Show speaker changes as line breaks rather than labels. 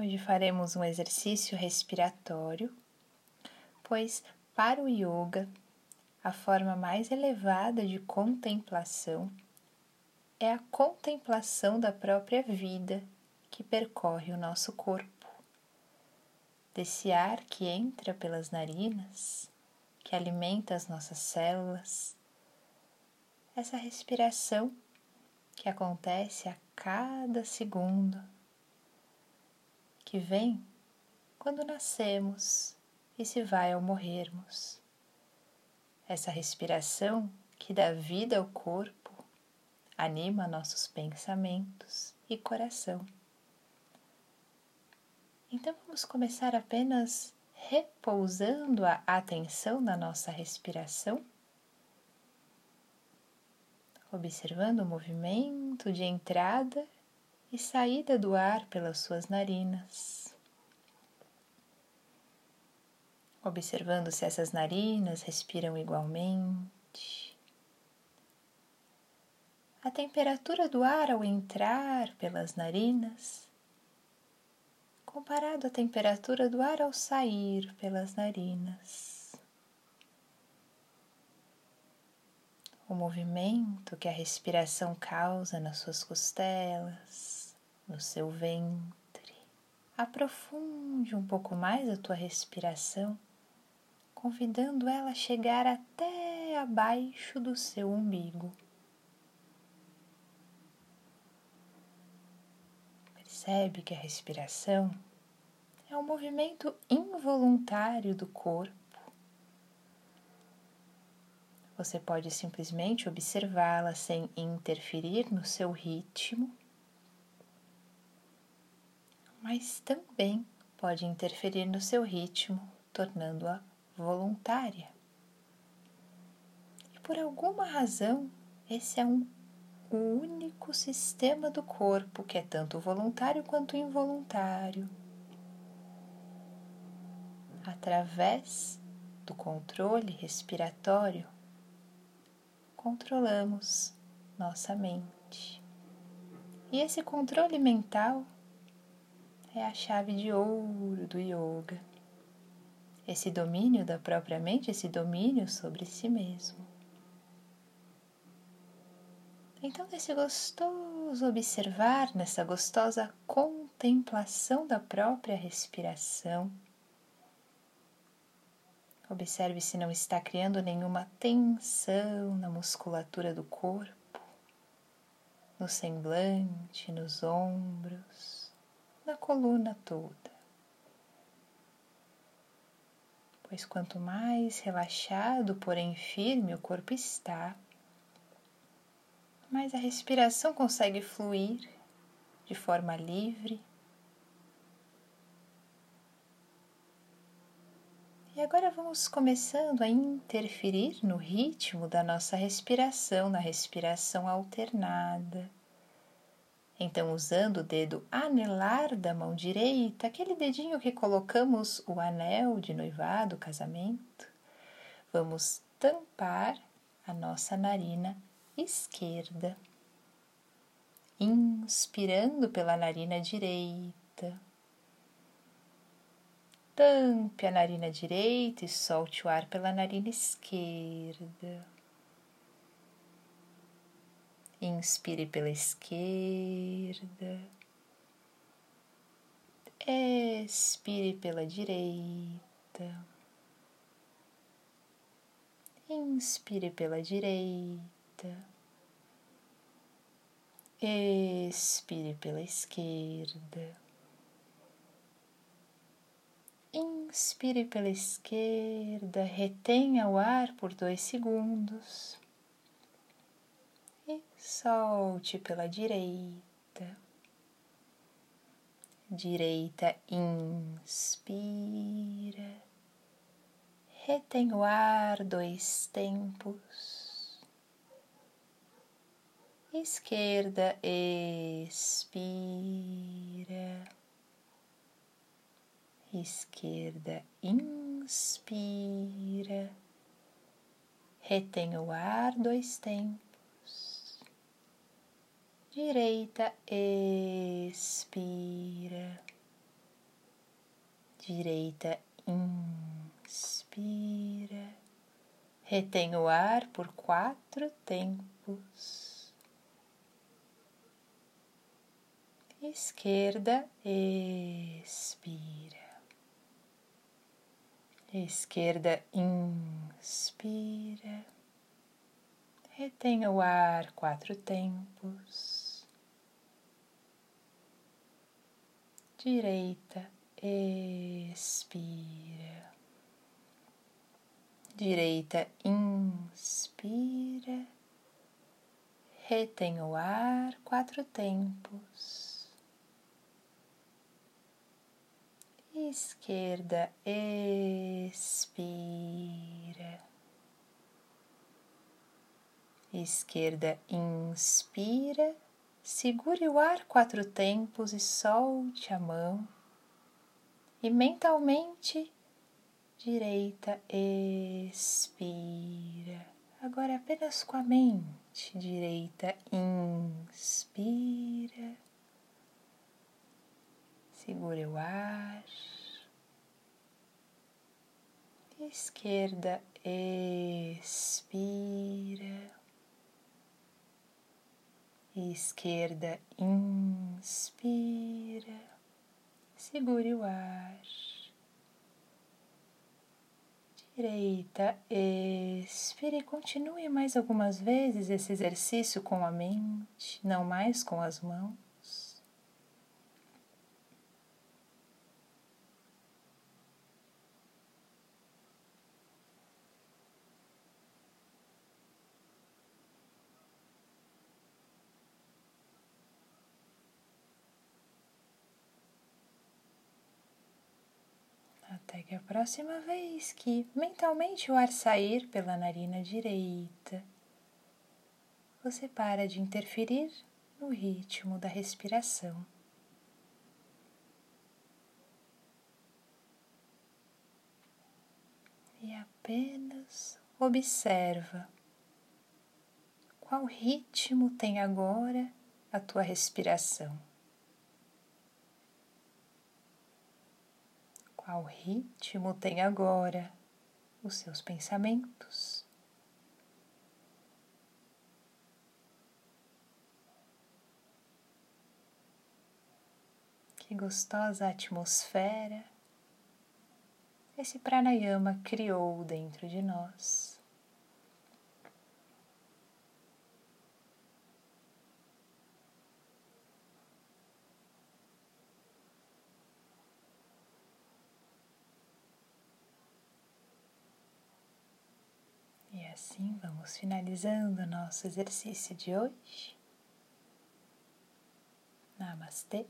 Hoje faremos um exercício respiratório, pois para o yoga, a forma mais elevada de contemplação é a contemplação da própria vida que percorre o nosso corpo. Desse ar que entra pelas narinas, que alimenta as nossas células, essa respiração que acontece a cada segundo que vem quando nascemos e se vai ao morrermos. Essa respiração que dá vida ao corpo anima nossos pensamentos e coração. Então vamos começar apenas repousando a atenção na nossa respiração, observando o movimento de entrada e saída do ar pelas suas narinas. Observando se essas narinas respiram igualmente. A temperatura do ar ao entrar pelas narinas, comparado à temperatura do ar ao sair pelas narinas. O movimento que a respiração causa nas suas costelas no seu ventre. Aprofunde um pouco mais a tua respiração, convidando ela a chegar até abaixo do seu umbigo. Percebe que a respiração é um movimento involuntário do corpo. Você pode simplesmente observá-la sem interferir no seu ritmo mas também pode interferir no seu ritmo, tornando-a voluntária. E por alguma razão, esse é um, o único sistema do corpo que é tanto voluntário quanto involuntário. Através do controle respiratório, controlamos nossa mente. E esse controle mental é a chave de ouro do yoga. Esse domínio da própria mente, esse domínio sobre si mesmo. Então, nesse gostoso observar, nessa gostosa contemplação da própria respiração, observe se não está criando nenhuma tensão na musculatura do corpo, no semblante, nos ombros na coluna toda. Pois quanto mais relaxado, porém firme o corpo está, mais a respiração consegue fluir de forma livre. E agora vamos começando a interferir no ritmo da nossa respiração, na respiração alternada então, usando o dedo anelar da mão direita, aquele dedinho que colocamos o anel de noivado, casamento, vamos tampar a nossa narina esquerda. Inspirando pela narina direita. Tampe a narina direita e solte o ar pela narina esquerda. Inspire pela esquerda. Expire pela direita. Inspire pela direita. Expire pela esquerda. Inspire pela esquerda, retenha o ar por dois segundos solte pela direita. Direita, inspira, retém o ar dois tempos. Esquerda, expira. Esquerda, inspira, retém o ar dois tempos direita, expira. direita, inspira, retém o ar por quatro tempos, esquerda, expira, esquerda, inspira, retém o ar quatro tempos, direita, expira. Direita, inspira. Retém o ar quatro tempos. Esquerda, expira. Esquerda, inspira. Segure o ar quatro tempos e solte a mão e mentalmente direita expira. Agora apenas com a mente direita inspira. Segure o ar. Esquerda expira. Esquerda inspira segure o ar. Direita, expire e continue mais algumas vezes esse exercício com a mente, não mais com as mãos. Até que a próxima vez que mentalmente o ar sair pela narina direita, você para de interferir no ritmo da respiração. E apenas observa qual ritmo tem agora a tua respiração. Qual ritmo tem agora os seus pensamentos? Que gostosa atmosfera esse pranayama criou dentro de nós. Assim vamos finalizando o nosso exercício de hoje. Namastê.